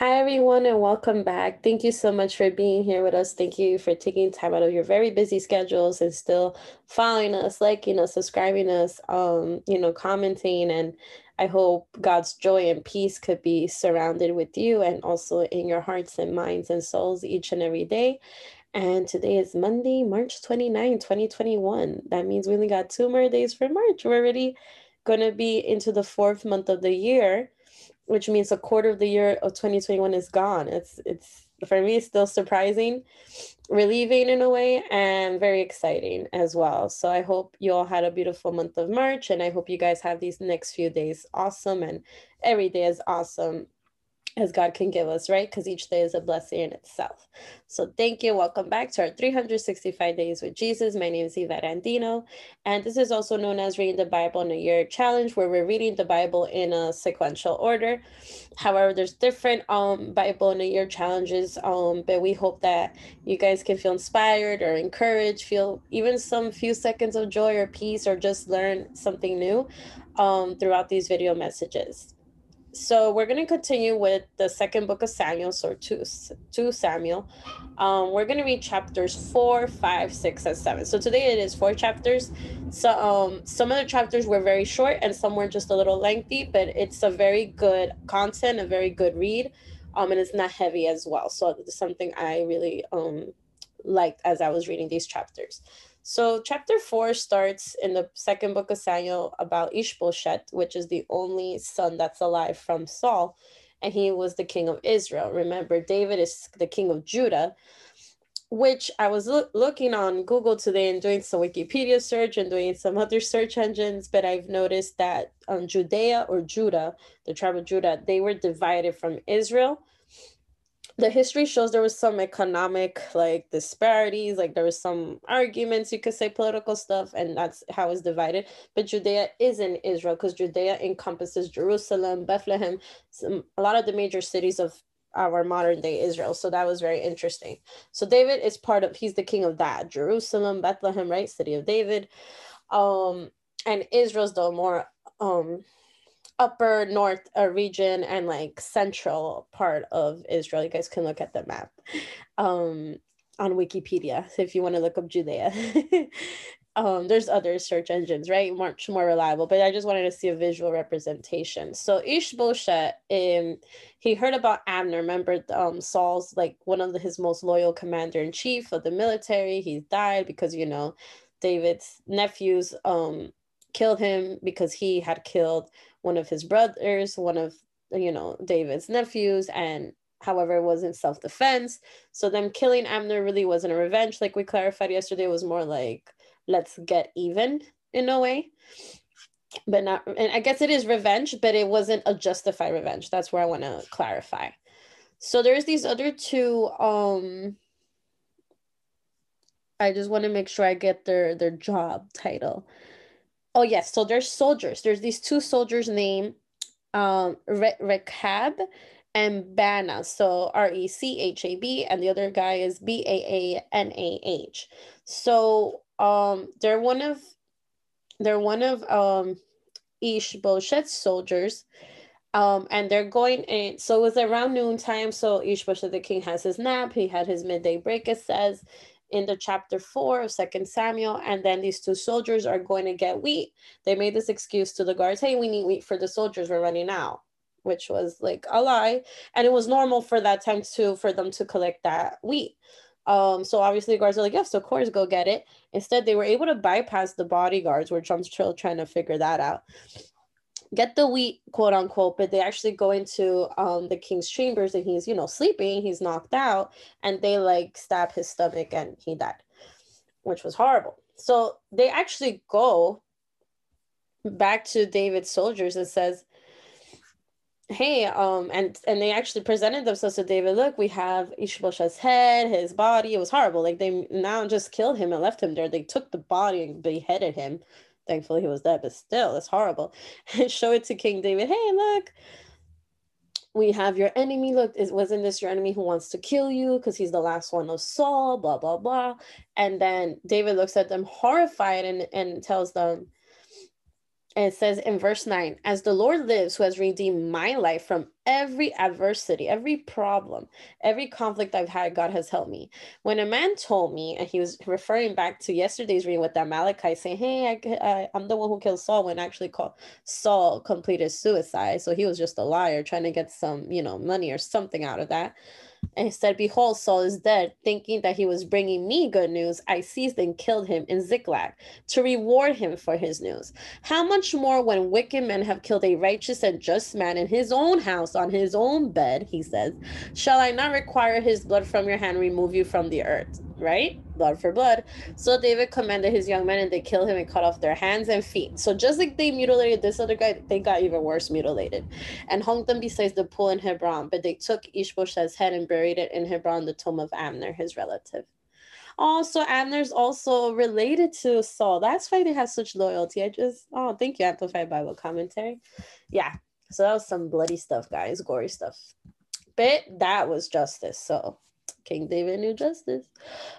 Hi, everyone, and welcome back. Thank you so much for being here with us. Thank you for taking time out of your very busy schedules and still following us, liking us, subscribing us, um, you know, commenting. And I hope God's joy and peace could be surrounded with you and also in your hearts and minds and souls each and every day. And today is Monday, March 29, 2021. That means we only got two more days for March. We're already going to be into the fourth month of the year which means a quarter of the year of 2021 is gone. It's it's for me still surprising, relieving in a way, and very exciting as well. So I hope you all had a beautiful month of March, and I hope you guys have these next few days awesome, and every day is awesome as God can give us, right? Because each day is a blessing in itself. So thank you. Welcome back to our 365 Days with Jesus. My name is Yvette Andino, and this is also known as Reading the Bible in a Year Challenge, where we're reading the Bible in a sequential order. However, there's different um Bible in a Year challenges, um, but we hope that you guys can feel inspired or encouraged, feel even some few seconds of joy or peace, or just learn something new um, throughout these video messages so we're going to continue with the second book of Samuel, so two, two Samuel. Um, we're going to read chapters four, five, six, and seven. So today it is four chapters. So um, some of the chapters were very short and some were just a little lengthy, but it's a very good content, a very good read, um, and it's not heavy as well. So it's something I really um liked as I was reading these chapters. So, chapter four starts in the second book of Samuel about Ishbosheth, which is the only son that's alive from Saul, and he was the king of Israel. Remember, David is the king of Judah, which I was lo- looking on Google today and doing some Wikipedia search and doing some other search engines, but I've noticed that um, Judea or Judah, the tribe of Judah, they were divided from Israel the history shows there was some economic like disparities like there was some arguments you could say political stuff and that's how it's divided. But judea is in israel because judea encompasses jerusalem bethlehem some, a lot of the major cities of our modern day israel. So that was very interesting. So david is part of he's the king of that jerusalem bethlehem right city of david. Um and israel's the more um upper north uh, region and like central part of Israel. You guys can look at the map um, on Wikipedia if you want to look up Judea. um, there's other search engines, right? Much more reliable, but I just wanted to see a visual representation. So Ishbosheth, um, he heard about Abner. Remember, um, Saul's like one of the, his most loyal commander in chief of the military. He died because you know David's nephews um killed him because he had killed one of his brothers, one of you know David's nephews, and however it was in self-defense. So them killing Abner really wasn't a revenge, like we clarified yesterday. It was more like let's get even in a way. But not and I guess it is revenge, but it wasn't a justified revenge. That's where I want to clarify. So there's these other two um I just want to make sure I get their their job title. Oh yes, so there's soldiers. There's these two soldiers named um Re- and Bana So R E C H A B, and the other guy is B A A N A H. So um they're one of they're one of um Ishbosheth's soldiers. Um, and they're going in, so it was around noontime. So Ishbosheth the king has his nap, he had his midday break, it says, in the chapter four of Second Samuel, and then these two soldiers are going to get wheat. They made this excuse to the guards, "Hey, we need wheat for the soldiers. We're running out," which was like a lie, and it was normal for that time to for them to collect that wheat. Um, so obviously the guards are like, yes, of course, go get it. Instead, they were able to bypass the bodyguards, which I'm still trying to figure that out get the wheat, quote unquote, but they actually go into um the king's chambers and he's, you know, sleeping, he's knocked out, and they like stab his stomach and he died, which was horrible. So they actually go back to David's soldiers and says, Hey, um, and and they actually presented themselves to David. Look, we have Ishbosheth's head, his body. It was horrible. Like they now just killed him and left him there. They took the body and beheaded him Thankfully, he was dead, but still, it's horrible. And show it to King David. Hey, look, we have your enemy. Look, is wasn't this your enemy who wants to kill you because he's the last one of Saul? Blah blah blah. And then David looks at them horrified and and tells them, it says in verse 9 as the lord lives who has redeemed my life from every adversity every problem every conflict i've had god has helped me. When a man told me and he was referring back to yesterday's reading with Amalekite saying hey I, am the one who killed saul when actually called saul completed suicide. So he was just a liar trying to get some you know money or something out of that and he said, Behold, Saul is dead. Thinking that he was bringing me good news, I seized and killed him in Ziklag to reward him for his news. How much more when wicked men have killed a righteous and just man in his own house, on his own bed, he says, Shall I not require his blood from your hand, remove you from the earth? Right? Blood for blood. So David commanded his young men and they killed him and cut off their hands and feet. So just like they mutilated this other guy, they got even worse mutilated and hung them beside the pool in Hebron. But they took Ishbosheth's head and buried it in Hebron, the tomb of Abner, his relative. Also, Abner's also related to Saul. That's why they have such loyalty. I just, oh, thank you, Amplified Bible Commentary. Yeah, so that was some bloody stuff, guys, gory stuff. But that was justice. So King David knew justice.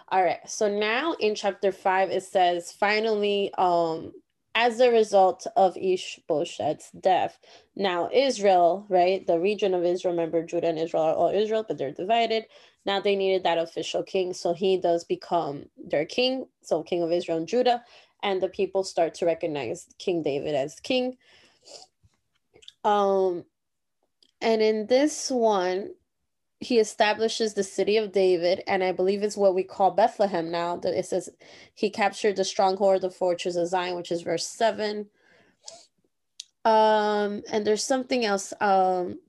All right. So now in chapter five, it says, finally, um, as a result of Ishbosheth's death, now Israel, right, the region of Israel, remember Judah and Israel are all Israel, but they're divided. Now they needed that official king, so he does become their king, so king of Israel and Judah, and the people start to recognize King David as king. Um, and in this one, he establishes the city of David, and I believe it's what we call Bethlehem now. That it says he captured the stronghold, the fortress of Zion, which is verse seven. Um, and there's something else. Um,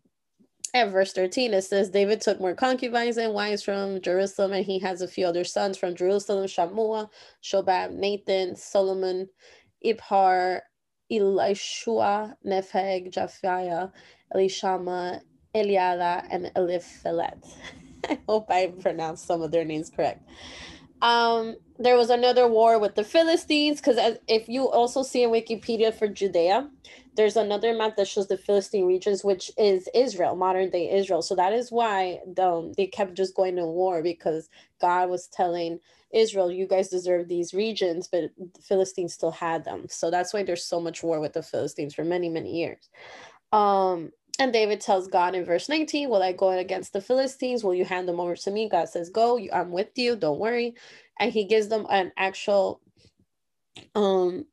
at verse 13, it says David took more concubines and wives from Jerusalem, and he has a few other sons from Jerusalem: Shammua, Shobab, Nathan, Solomon, Ibhar, Elishua, Nepheg, Japhiah, Elishama, Eliada, and Eliphelet. I hope I pronounced some of their names correct. Um, there was another war with the Philistines because if you also see in Wikipedia for Judea, there's another map that shows the Philistine regions, which is Israel, modern day Israel. So that is why um, they kept just going to war because God was telling Israel, you guys deserve these regions, but the Philistines still had them. So that's why there's so much war with the Philistines for many, many years. Um, and David tells God in verse 19, Will I go against the Philistines? Will you hand them over to me? God says, Go, I'm with you, don't worry. And he gives them an actual um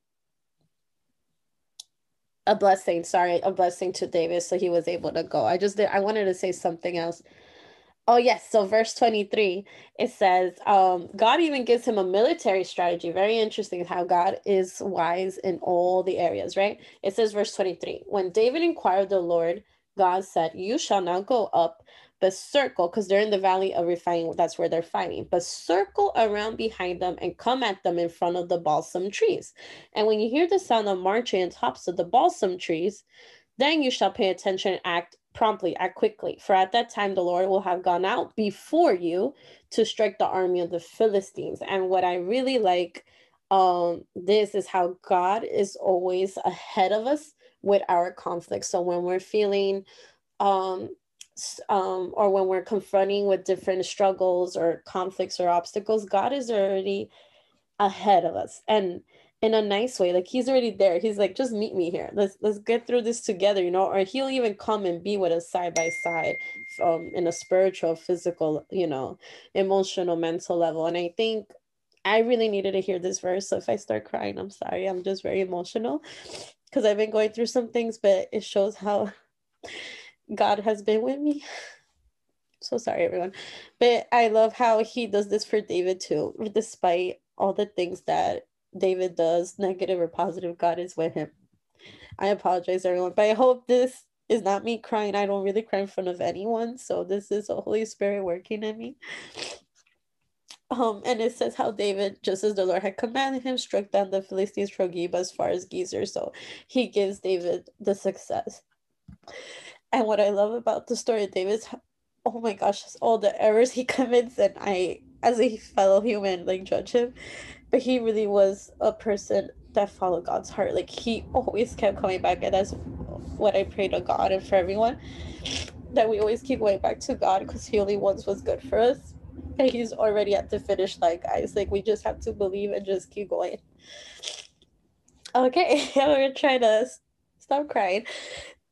a blessing, sorry, a blessing to David. So he was able to go. I just did I wanted to say something else. Oh yes, so verse 23 it says um God even gives him a military strategy. Very interesting how God is wise in all the areas, right? It says verse 23. When David inquired the Lord, God said, "You shall not go up, but circle because they're in the valley of Rephaim. That's where they're fighting. But circle around behind them and come at them in front of the balsam trees. And when you hear the sound of marching on tops of the balsam trees, then you shall pay attention and act promptly, act quickly. For at that time the Lord will have gone out before you to strike the army of the Philistines. And what I really like um this is how God is always ahead of us with our conflicts. So when we're feeling um um, or when we're confronting with different struggles or conflicts or obstacles, God is already ahead of us. And in a nice way like he's already there. He's like just meet me here. Let's let's get through this together you know? Or he'll even come and be with us side by side um in a spiritual physical you know emotional mental level. And i think i really needed to hear this verse so if i start crying i'm sorry. I'm just very emotional because i've been going through some things but it shows how god has been with me. So sorry everyone. But i love how he does this for david too despite all the things that David does, negative or positive, God is with him. I apologize, everyone, but I hope this is not me crying. I don't really cry in front of anyone. So this is the Holy Spirit working in me. Um, and it says how David, just as the Lord had commanded him, struck down the Philistines from Geba as far as Gezer. So he gives David the success. And what I love about the story of David's, oh my gosh, all the errors he commits, and I, as a fellow human, like judge him but he really was a person that followed God's heart. Like he always kept coming back, and that's what I pray to God and for everyone that we always keep going back to God because He only wants what's good for us, and He's already at the finish line, guys. Like we just have to believe and just keep going. Okay, I'm gonna try to stop crying.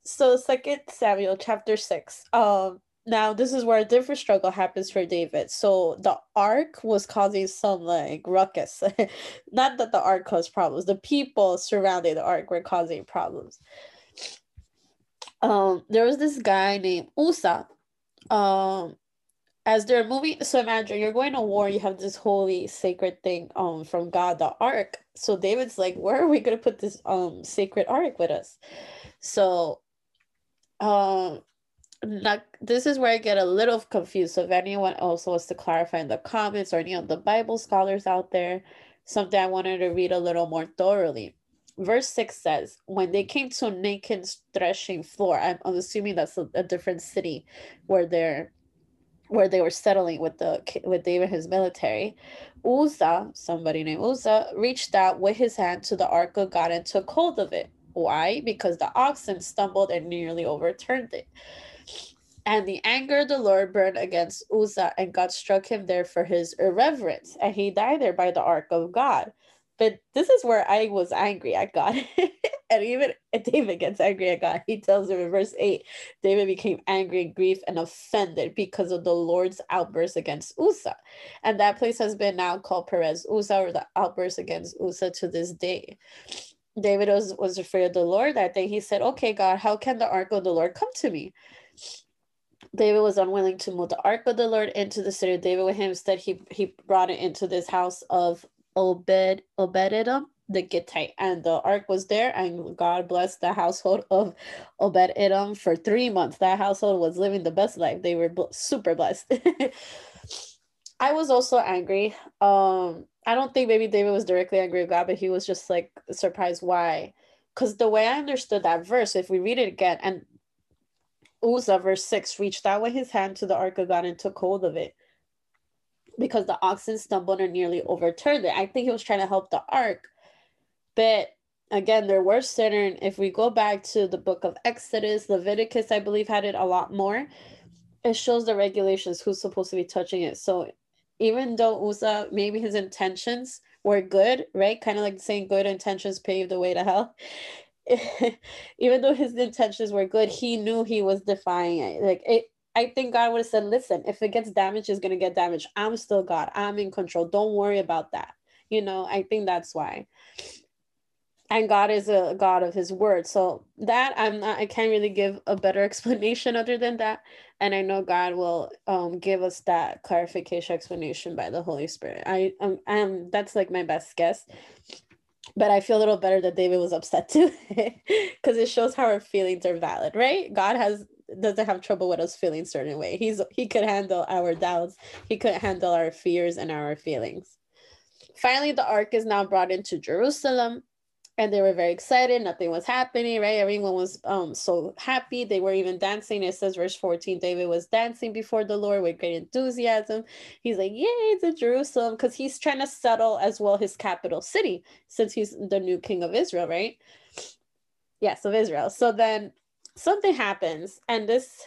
So second Samuel chapter six. Um now this is where a different struggle happens for David. So the ark was causing some like ruckus. Not that the ark caused problems. The people surrounding the ark were causing problems. Um there was this guy named Uzzah. Um as they're moving so imagine you're going to war you have this holy sacred thing um from god the ark so david's like where are we going to put this um sacred ark with us so um not, this is where i get a little confused so if anyone else wants to clarify in the comments or any of the bible scholars out there something i wanted to read a little more thoroughly verse 6 says when they came to Nachon's threshing floor i'm, I'm assuming that's a, a different city where they're where they were settling with the with David and his military, Uzzah, somebody named Uzzah, reached out with his hand to the ark of God and took hold of it. Why? Because the oxen stumbled and nearly overturned it. And the anger of the Lord burned against Uzzah, and God struck him there for his irreverence, and he died there by the ark of God. But this is where I was angry at God. and even David gets angry at God. He tells him in verse 8 David became angry and grief and offended because of the Lord's outburst against Uzzah. And that place has been now called Perez Uzzah or the outburst against Uzzah to this day. David was, was afraid of the Lord that day. He said, Okay, God, how can the ark of the Lord come to me? David was unwilling to move the ark of the Lord into the city of David with him. Instead, he, he brought it into this house of Obed Obed-Edom the Gittite, and the ark was there, and God blessed the household of Obed Edom for three months. That household was living the best life. They were super blessed. I was also angry. Um, I don't think maybe David was directly angry with God, but he was just like surprised why. Because the way I understood that verse, if we read it again, and Uzzah, verse 6, reached out with his hand to the ark of God and took hold of it because the oxen stumbled and nearly overturned it. I think he was trying to help the ark. But again, there were certain, if we go back to the book of Exodus, Leviticus, I believe, had it a lot more. It shows the regulations who's supposed to be touching it. So even though Uzzah, maybe his intentions were good, right? Kind of like saying good intentions pave the way to hell. even though his intentions were good, he knew he was defying it. Like it, I think God would have said, listen, if it gets damaged, it's going to get damaged. I'm still God. I'm in control. Don't worry about that. You know, I think that's why. And God is a God of his word. So that I'm not, I can't really give a better explanation other than that. And I know God will um, give us that clarification explanation by the Holy Spirit. I um, am that's like my best guess but I feel a little better that David was upset too, because it shows how our feelings are valid, right? God has doesn't have trouble with us feeling certain way. He's he could handle our doubts. He could handle our fears and our feelings. Finally, the ark is now brought into Jerusalem, and they were very excited. Nothing was happening, right? Everyone was um so happy. They were even dancing. It says verse 14, David was dancing before the Lord with great enthusiasm. He's like, Yay, in Jerusalem, because he's trying to settle as well his capital city, since he's the new king of Israel, right? Yes, of Israel. So then something happens and this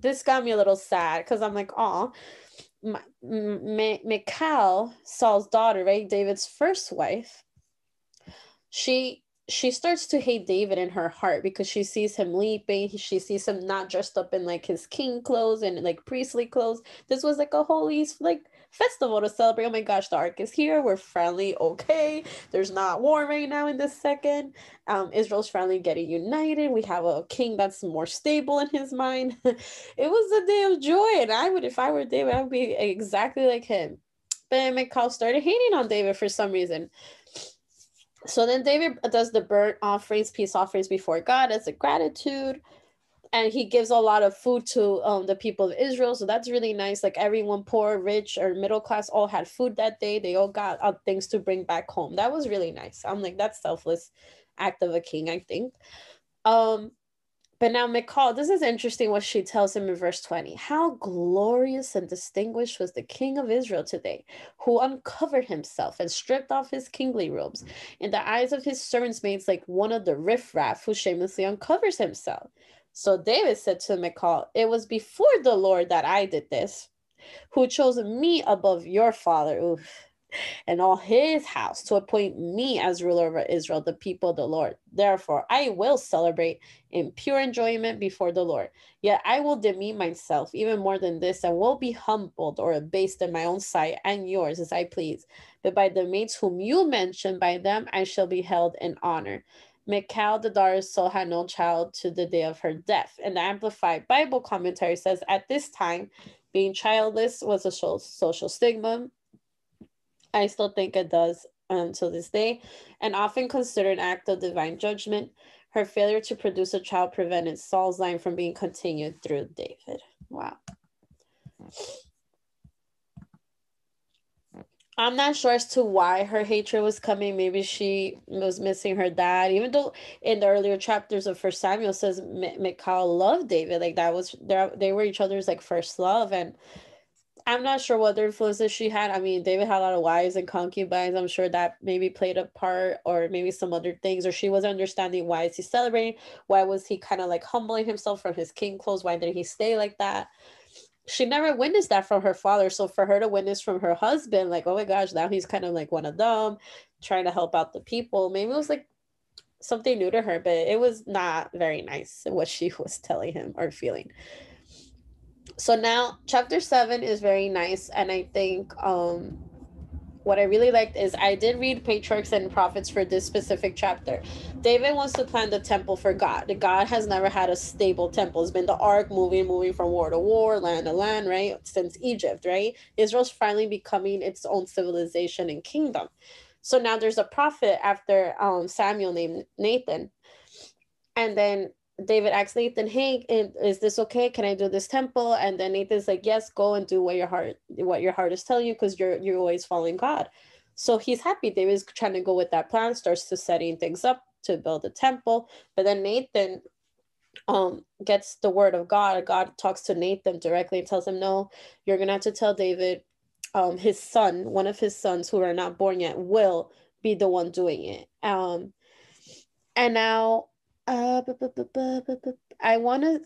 this got me a little sad because i'm like oh Michal, Saul's daughter, right? David's first wife. She she starts to hate David in her heart because she sees him leaping. She sees him not dressed up in like his king clothes and like priestly clothes. This was like a holy like festival to celebrate. Oh my gosh, the ark is here. We're finally okay. There's not war right now in this second. Um, Israel's finally getting united. We have a king that's more stable in his mind. it was a day of joy, and I would, if I were David, I would be exactly like him. But Michal started hating on David for some reason. So then David does the burnt offerings, peace offerings before God as a gratitude and he gives a lot of food to um, the people of Israel. So that's really nice. Like everyone, poor, rich, or middle class, all had food that day. They all got uh, things to bring back home. That was really nice. I'm like, that's selfless act of a king, I think. Um, but now Michal, this is interesting what she tells him in verse 20. How glorious and distinguished was the king of Israel today, who uncovered himself and stripped off his kingly robes mm. in the eyes of his servants maids like one of the riffraff who shamelessly uncovers himself. So David said to Michal, It was before the Lord that I did this, who chose me above your father. Oof. And all his house to appoint me as ruler over Israel, the people of the Lord. Therefore, I will celebrate in pure enjoyment before the Lord. Yet I will demean myself even more than this and will be humbled or abased in my own sight and yours as I please. But by the maids whom you mention, by them I shall be held in honor. Michal, the daughter of Saul, had no child to the day of her death. And the Amplified Bible commentary says, at this time, being childless was a social stigma I still think it does um, until this day, and often considered an act of divine judgment. Her failure to produce a child prevented Saul's line from being continued through David. Wow. I'm not sure as to why her hatred was coming. Maybe she was missing her dad, even though in the earlier chapters of First Samuel says Michal loved David, like that was they were each other's like first love, and I'm not sure what other influences she had. I mean, David had a lot of wives and concubines. I'm sure that maybe played a part, or maybe some other things, or she was understanding why is he celebrating? Why was he kind of like humbling himself from his king clothes? Why did he stay like that? She never witnessed that from her father. So for her to witness from her husband, like, oh my gosh, now he's kind of like one of them, trying to help out the people. Maybe it was like something new to her, but it was not very nice what she was telling him or feeling so now chapter seven is very nice and i think um what i really liked is i did read patriarchs and prophets for this specific chapter. David wants to plan the temple for god. God has never had a stable temple. It's been the ark moving moving from war to war land to land right since egypt right? Israel's finally becoming its own civilization and kingdom. So now there's a prophet after um, samuel named nathan. And then David asks Nathan, "Hey, is this okay? Can I do this temple?" And then Nathan's like, "Yes, go and do what your heart what your heart is telling you because you're you're always following God." So he's happy. David's trying to go with that plan, starts to setting things up to build a temple. But then Nathan um gets the word of God. God talks to Nathan directly and tells him, "No, you're gonna have to tell David, um, his son, one of his sons who are not born yet, will be the one doing it." Um, and now uh, I want to.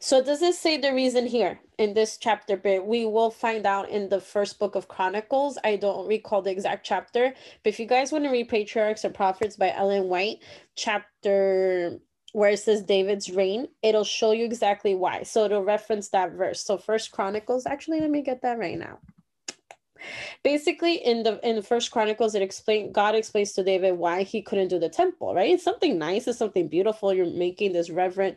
So does it say the reason here in this chapter? But we will find out in the first book of Chronicles. I don't recall the exact chapter, but if you guys want to read Patriarchs and Prophets by Ellen White, chapter where it says David's reign, it'll show you exactly why. So it'll reference that verse. So First Chronicles. Actually, let me get that right now basically in the in the first chronicles it explained god explains to david why he couldn't do the temple right? It's something nice it's something beautiful. You're making this reverent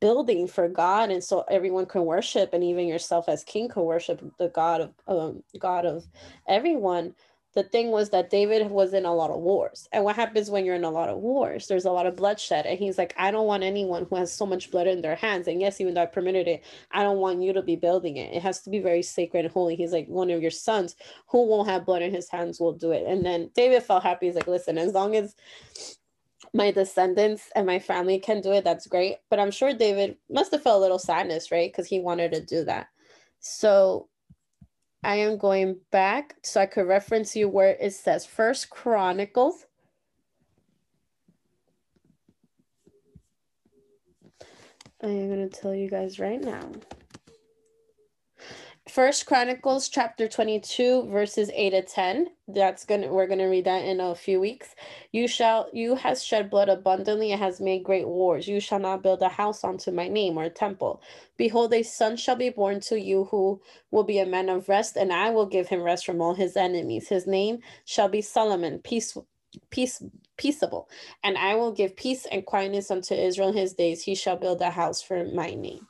building for god and so everyone can worship and even yourself as king can worship the god of um, god of everyone the thing was that David was in a lot of wars. And what happens when you're in a lot of wars? There's a lot of bloodshed. And he's like, I don't want anyone who has so much blood in their hands. And yes, even though I permitted it, I don't want you to be building it. It has to be very sacred and holy. He's like, one of your sons who won't have blood in his hands will do it. And then David felt happy. He's like, listen, as long as my descendants and my family can do it, that's great. But I'm sure David must have felt a little sadness, right? Because he wanted to do that. So I am going back so I could reference you where it says First Chronicles. I am going to tell you guys right now. First Chronicles chapter 22 verses 8 to 10. That's gonna we're gonna read that in a few weeks. You shall you has shed blood abundantly and has made great wars. You shall not build a house unto my name or a temple. Behold, a son shall be born to you who will be a man of rest, and I will give him rest from all his enemies. His name shall be Solomon, peace peace peaceable, and I will give peace and quietness unto Israel in his days. He shall build a house for my name.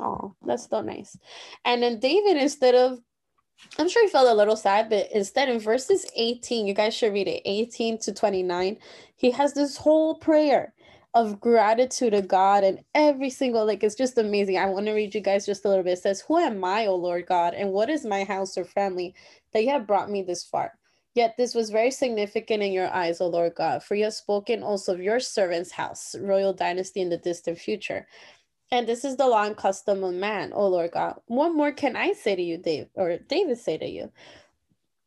Oh, that's so nice. And then David, instead of, I'm sure he felt a little sad, but instead in verses 18, you guys should read it 18 to 29, he has this whole prayer of gratitude to God and every single, like, it's just amazing. I want to read you guys just a little bit. It says, Who am I, O Lord God, and what is my house or family that you have brought me this far? Yet this was very significant in your eyes, O Lord God, for you have spoken also of your servant's house, royal dynasty in the distant future. And this is the law and custom of man, O Lord God. What more can I say to you, Dave, or David say to you?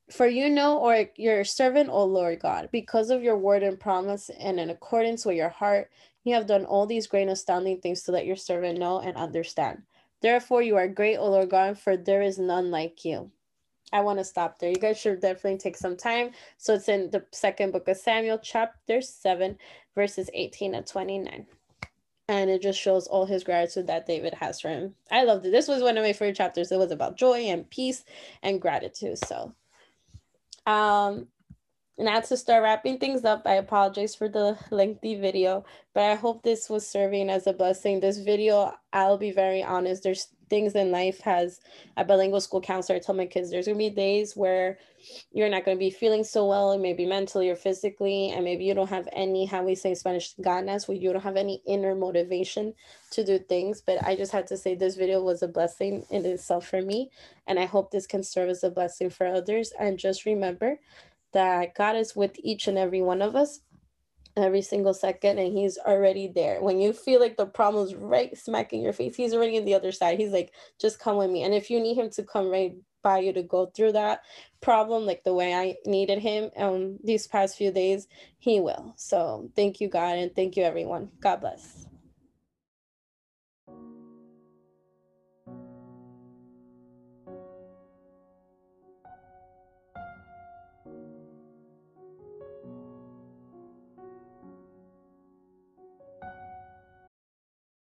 For you know, or your servant, O Lord God, because of your word and promise, and in accordance with your heart, you have done all these great astounding things to let your servant know and understand. Therefore, you are great, O Lord God, for there is none like you. I want to stop there. You guys should definitely take some time. So it's in the second book of Samuel, chapter 7, verses 18 to 29. And it just shows all his gratitude that David has for him. I loved it. This was one of my favorite chapters. It was about joy and peace and gratitude. So, um, now to start wrapping things up, I apologize for the lengthy video, but I hope this was serving as a blessing. This video, I'll be very honest, there's things in life has a bilingual school counselor, I tell my kids there's gonna be days where you're not gonna be feeling so well, maybe mentally or physically, and maybe you don't have any, how we say Spanish, ganas, where you don't have any inner motivation to do things. But I just had to say this video was a blessing in itself for me, and I hope this can serve as a blessing for others. And just remember that God is with each and every one of us every single second and he's already there. When you feel like the problem's right smack in your face he's already in the other side. He's like just come with me. And if you need him to come right by you to go through that problem like the way i needed him um these past few days he will. So thank you god and thank you everyone. God bless